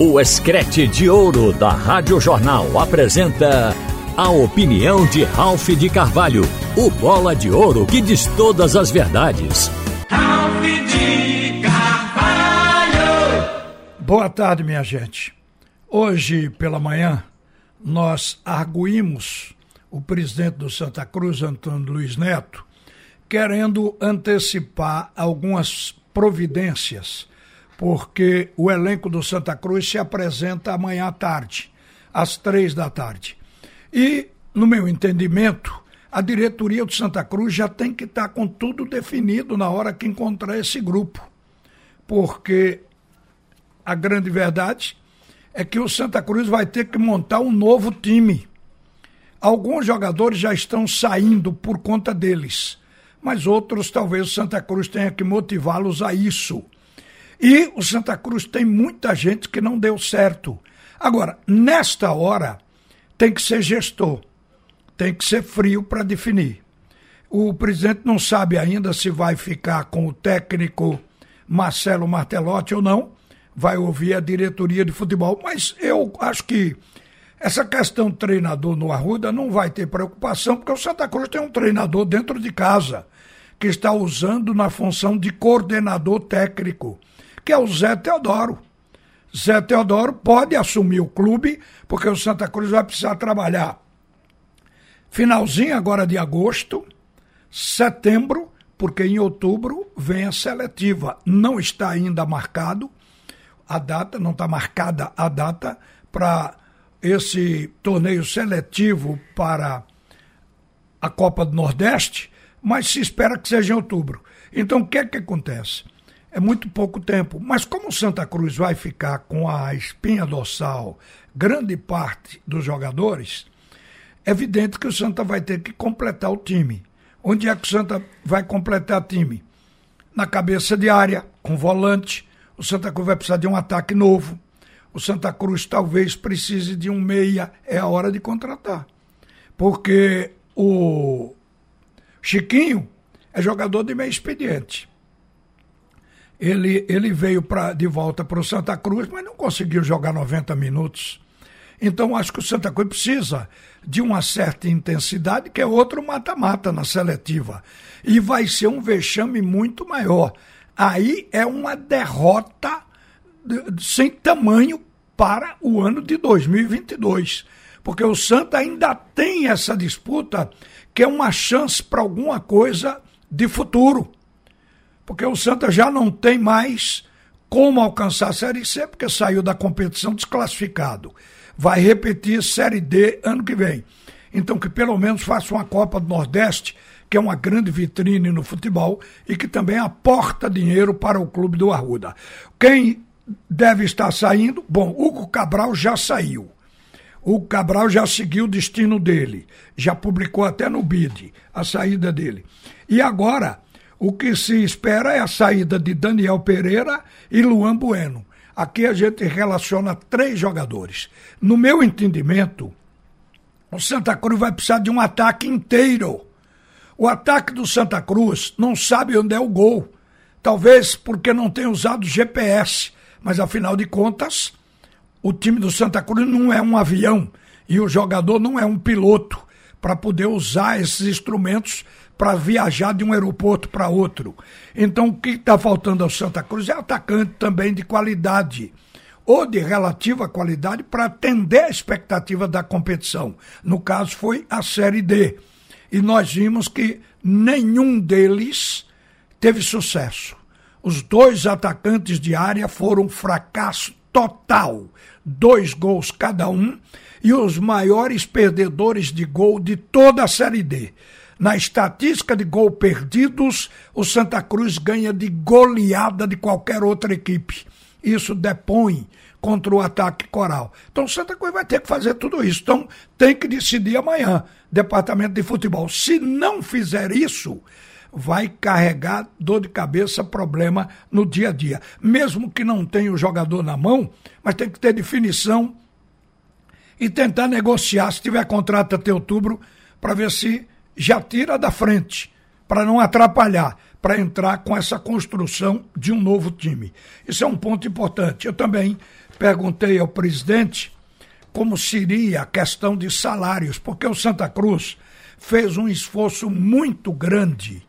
O Escrete de Ouro da Rádio Jornal apresenta a opinião de Ralph de Carvalho, o bola de ouro que diz todas as verdades. Ralph de Carvalho! Boa tarde, minha gente. Hoje pela manhã nós arguímos o presidente do Santa Cruz, Antônio Luiz Neto, querendo antecipar algumas providências porque o elenco do Santa Cruz se apresenta amanhã à tarde, às três da tarde. E, no meu entendimento, a diretoria do Santa Cruz já tem que estar com tudo definido na hora que encontrar esse grupo. Porque a grande verdade é que o Santa Cruz vai ter que montar um novo time. Alguns jogadores já estão saindo por conta deles, mas outros talvez o Santa Cruz tenha que motivá-los a isso e o Santa Cruz tem muita gente que não deu certo. Agora, nesta hora, tem que ser gestor, tem que ser frio para definir. O presidente não sabe ainda se vai ficar com o técnico Marcelo Martelotti ou não, vai ouvir a diretoria de futebol, mas eu acho que essa questão treinador no Arruda não vai ter preocupação, porque o Santa Cruz tem um treinador dentro de casa que está usando na função de coordenador técnico que é o Zé Teodoro. Zé Teodoro pode assumir o clube, porque o Santa Cruz vai precisar trabalhar finalzinho agora de agosto, setembro, porque em outubro vem a seletiva. Não está ainda marcado a data, não está marcada a data para esse torneio seletivo para a Copa do Nordeste, mas se espera que seja em outubro. Então o que é que acontece? É muito pouco tempo. Mas como Santa Cruz vai ficar com a espinha dorsal grande parte dos jogadores, é evidente que o Santa vai ter que completar o time. Onde é que o Santa vai completar o time? Na cabeça de área, com volante. O Santa Cruz vai precisar de um ataque novo. O Santa Cruz talvez precise de um meia. É a hora de contratar. Porque o Chiquinho é jogador de meio expediente ele, ele veio pra, de volta para o Santa Cruz, mas não conseguiu jogar 90 minutos. Então, acho que o Santa Cruz precisa de uma certa intensidade, que é outro mata-mata na seletiva. E vai ser um vexame muito maior. Aí é uma derrota sem tamanho para o ano de 2022. Porque o Santa ainda tem essa disputa, que é uma chance para alguma coisa de futuro porque o Santa já não tem mais como alcançar a Série C, porque saiu da competição desclassificado. Vai repetir Série D ano que vem. Então, que pelo menos faça uma Copa do Nordeste, que é uma grande vitrine no futebol e que também aporta dinheiro para o clube do Arruda. Quem deve estar saindo? Bom, Hugo Cabral já saiu. O Cabral já seguiu o destino dele, já publicou até no BID a saída dele. E agora o que se espera é a saída de Daniel Pereira e Luan Bueno. Aqui a gente relaciona três jogadores. No meu entendimento, o Santa Cruz vai precisar de um ataque inteiro. O ataque do Santa Cruz não sabe onde é o gol. Talvez porque não tenha usado GPS. Mas afinal de contas, o time do Santa Cruz não é um avião e o jogador não é um piloto para poder usar esses instrumentos para viajar de um aeroporto para outro. Então, o que está faltando ao Santa Cruz é atacante também de qualidade ou de relativa qualidade para atender a expectativa da competição. No caso, foi a Série D. E nós vimos que nenhum deles teve sucesso. Os dois atacantes de área foram fracasso total. Dois gols cada um e os maiores perdedores de gol de toda a Série D. Na estatística de gol perdidos, o Santa Cruz ganha de goleada de qualquer outra equipe. Isso depõe contra o ataque coral. Então o Santa Cruz vai ter que fazer tudo isso. Então tem que decidir amanhã, departamento de futebol. Se não fizer isso, vai carregar dor de cabeça, problema no dia a dia. Mesmo que não tenha o jogador na mão, mas tem que ter definição e tentar negociar, se tiver contrato até outubro, para ver se já tira da frente, para não atrapalhar. para entrar com essa construção de um novo time. Isso é um ponto importante. Eu também perguntei ao presidente como seria a questão de salários, porque o Santa Cruz fez um esforço muito grande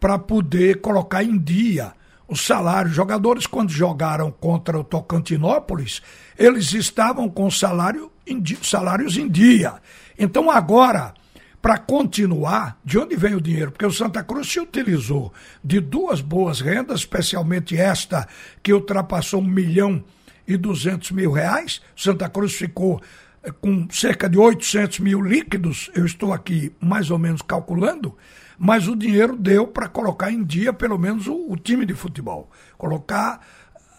para poder colocar em dia os salários. Jogadores, quando jogaram contra o Tocantinópolis, eles estavam com salário em, salários em dia. Então, agora, para continuar, de onde vem o dinheiro? Porque o Santa Cruz se utilizou de duas boas rendas, especialmente esta que ultrapassou um milhão e duzentos mil reais. Santa Cruz ficou eh, com cerca de 800 mil líquidos, eu estou aqui mais ou menos calculando, mas o dinheiro deu para colocar em dia pelo menos o, o, time de futebol, colocar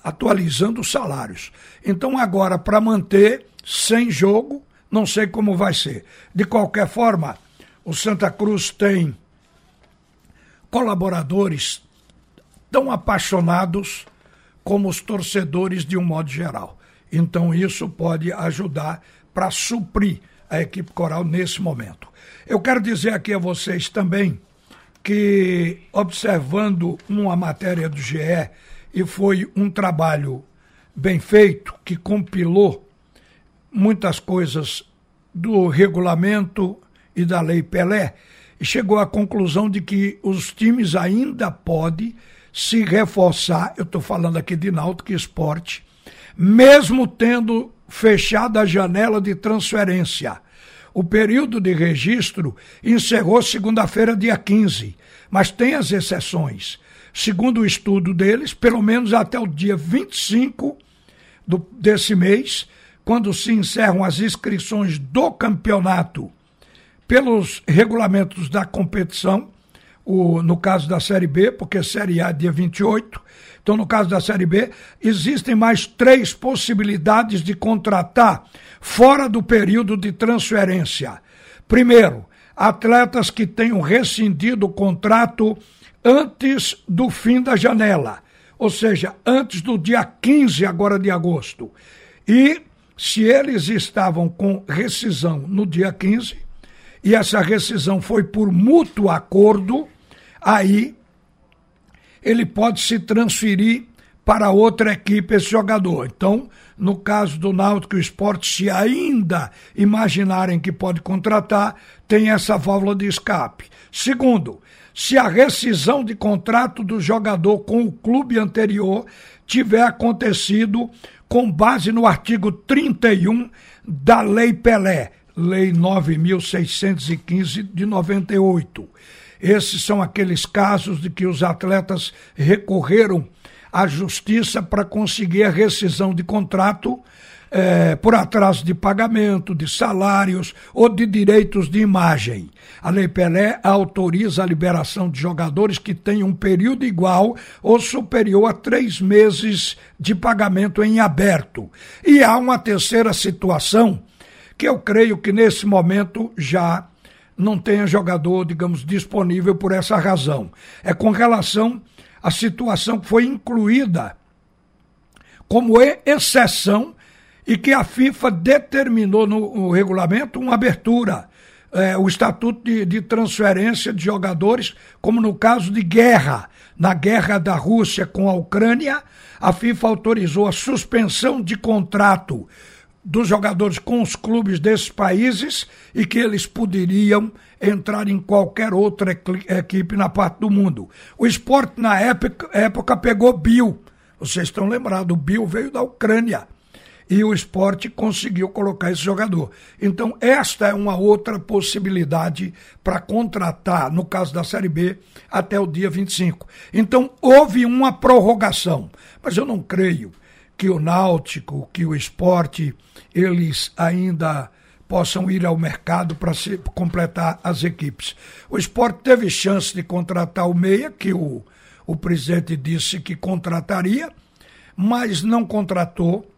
atualizando os salários. Então agora para manter sem jogo, não sei como vai ser. De qualquer forma, o Santa Cruz tem colaboradores tão apaixonados como os torcedores de um modo geral. Então isso pode ajudar para suprir a equipe coral nesse momento. Eu quero dizer aqui a vocês também que, observando uma matéria do GE, e foi um trabalho bem feito, que compilou muitas coisas do regulamento e da Lei Pelé, e chegou à conclusão de que os times ainda podem se reforçar, eu estou falando aqui de Náutico Esporte, mesmo tendo fechado a janela de transferência. O período de registro encerrou segunda-feira, dia 15, mas tem as exceções. Segundo o estudo deles, pelo menos até o dia 25 do, desse mês, quando se encerram as inscrições do campeonato pelos regulamentos da competição, o, no caso da Série B, porque Série A é dia 28. Então, no caso da Série B, existem mais três possibilidades de contratar fora do período de transferência. Primeiro, atletas que tenham rescindido o contrato antes do fim da janela, ou seja, antes do dia 15 agora de agosto. E se eles estavam com rescisão no dia 15, e essa rescisão foi por mútuo acordo, aí ele pode se transferir para outra equipe esse jogador. Então, no caso do Náutico Esporte, se ainda imaginarem que pode contratar, tem essa válvula de escape. Segundo, se a rescisão de contrato do jogador com o clube anterior tiver acontecido com base no artigo 31 da Lei Pelé, Lei 9615 de 98. Esses são aqueles casos de que os atletas recorreram à justiça para conseguir a rescisão de contrato é, por atraso de pagamento, de salários ou de direitos de imagem. A Lei Pelé autoriza a liberação de jogadores que tenham um período igual ou superior a três meses de pagamento em aberto. E há uma terceira situação que eu creio que nesse momento já não tenha jogador, digamos, disponível por essa razão. É com relação à situação que foi incluída como exceção e que a FIFA determinou no, regulamento uma abertura. É, o estatuto de, de transferência de jogadores, como no caso de guerra. Na guerra da Rússia com a Ucrânia, a FIFA autorizou a suspensão de contrato dos jogadores com os clubes desses países e que eles poderiam entrar em qualquer outra equipe na parte do mundo. O esporte, na época, época pegou Bill. Vocês estão lembrados, o Bill veio da Ucrânia. E o esporte conseguiu colocar esse jogador. Então, esta é uma outra possibilidade para contratar, no caso da Série B, até o dia 25. Então, houve uma prorrogação. Mas eu não creio que o Náutico, que o esporte, eles ainda possam ir ao mercado para completar as equipes. O esporte teve chance de contratar o Meia, que o, o presidente disse que contrataria, mas não contratou.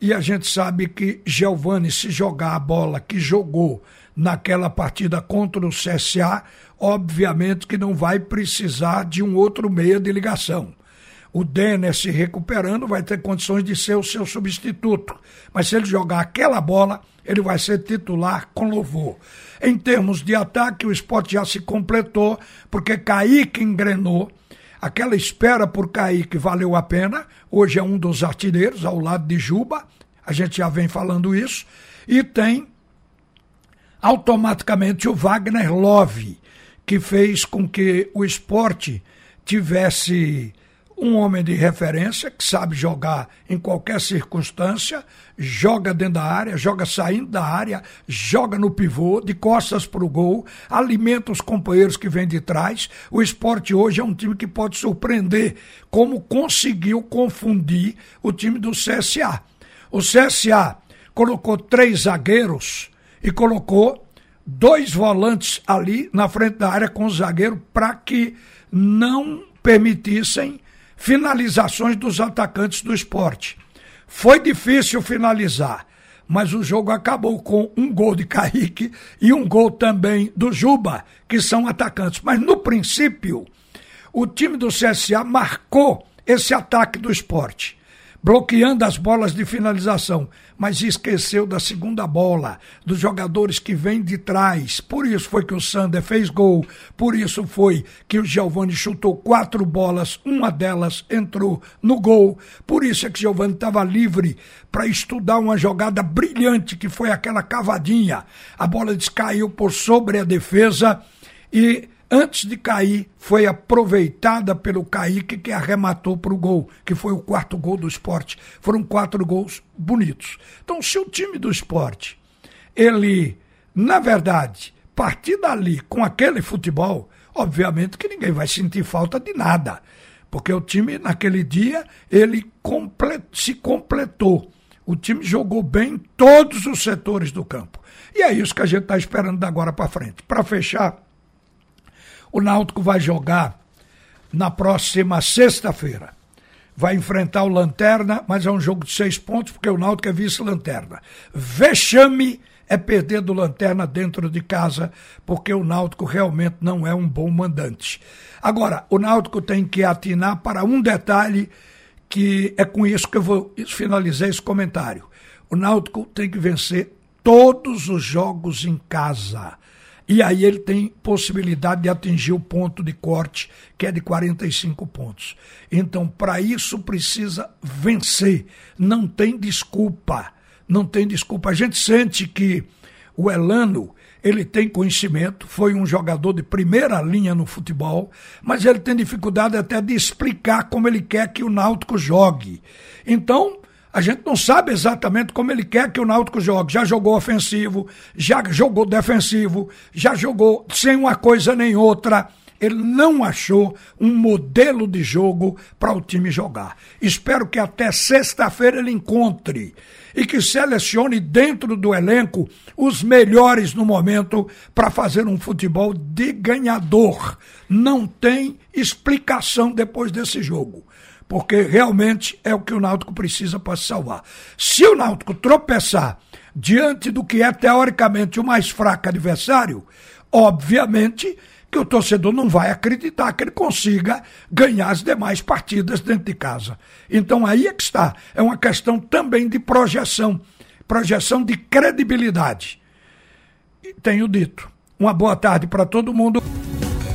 E a gente sabe que Giovani, se jogar a bola que jogou naquela partida contra o CSA, obviamente que não vai precisar de um outro meia de ligação o Denner se recuperando, vai ter condições de ser o seu substituto. Mas se ele jogar aquela bola, ele vai ser titular com louvor. Em termos de ataque, o esporte já se completou, porque Kaique engrenou, Aquela espera por Kaique valeu a pena. Hoje é um dos artilheiros ao lado de Juba. A gente já vem falando isso. E tem automaticamente o Wagner Love, que fez com que o esporte tivesse um homem de referência que sabe jogar em qualquer circunstância, joga dentro da área, joga saindo da área, joga no pivô, de costas para o gol, alimenta os companheiros que vêm de trás. O esporte hoje é um time que pode surpreender, como conseguiu confundir o time do CSA. O CSA colocou três zagueiros e colocou dois volantes ali na frente da área com o zagueiro para que não permitissem finalizações dos atacantes do esporte. Foi difícil finalizar, mas o jogo acabou com um gol de Kaique e um gol também do Juba, que são atacantes. Mas no princípio, o time do CSA marcou esse ataque do esporte bloqueando as bolas de finalização, mas esqueceu da segunda bola, dos jogadores que vêm de trás. Por isso foi que o Sander fez gol, por isso foi que o Giovani chutou quatro bolas, uma delas entrou no gol. Por isso é que Giovani estava livre para estudar uma jogada brilhante que foi aquela cavadinha. A bola descaiu por sobre a defesa e antes de cair, foi aproveitada pelo Kaique, que arrematou para o gol, que foi o quarto gol do esporte. Foram quatro gols bonitos. Então, se o time do esporte, ele, na verdade, partir dali com aquele futebol, obviamente que ninguém vai sentir falta de nada. Porque o time, naquele dia, ele comple se completou. O time jogou bem em todos os setores do campo. E é isso que a gente está esperando da agora para frente. Para fechar, o Náutico vai jogar na próxima sexta-feira. Vai enfrentar o Lanterna, mas é um jogo de seis pontos, porque o Náutico é vice-lanterna. Vexame é perder do Lanterna dentro de casa, porque o Náutico realmente não é um bom mandante. Agora, o Náutico tem que atinar para um detalhe que é com isso que eu vou finalizar esse comentário. O Náutico tem que vencer todos os jogos em casa. E aí ele tem possibilidade de atingir o ponto de corte, que é de 45 pontos. Então, para isso precisa vencer. Não tem desculpa. Não tem desculpa. A gente sente que o Elano, ele tem conhecimento, foi um jogador de primeira linha no futebol, mas ele tem dificuldade até de explicar como ele quer que o Náutico jogue. Então, a gente não sabe exatamente como ele quer que o Náutico jogue. Já jogou ofensivo, já jogou defensivo, já jogou sem uma coisa nem outra. Ele não achou um modelo de jogo para o time jogar. Espero que até sexta-feira ele encontre e que selecione dentro do elenco os melhores no momento para fazer um futebol de ganhador. Não tem explicação depois desse jogo porque realmente é o que o Náutico precisa para se salvar. Se o Náutico tropeçar diante do que é teoricamente o mais fraco adversário, obviamente que o torcedor não vai acreditar que ele consiga ganhar as demais partidas dentro de casa. Então aí é que está. É uma questão também de projeção, projeção de credibilidade. E tenho dito. Uma boa tarde para todo mundo.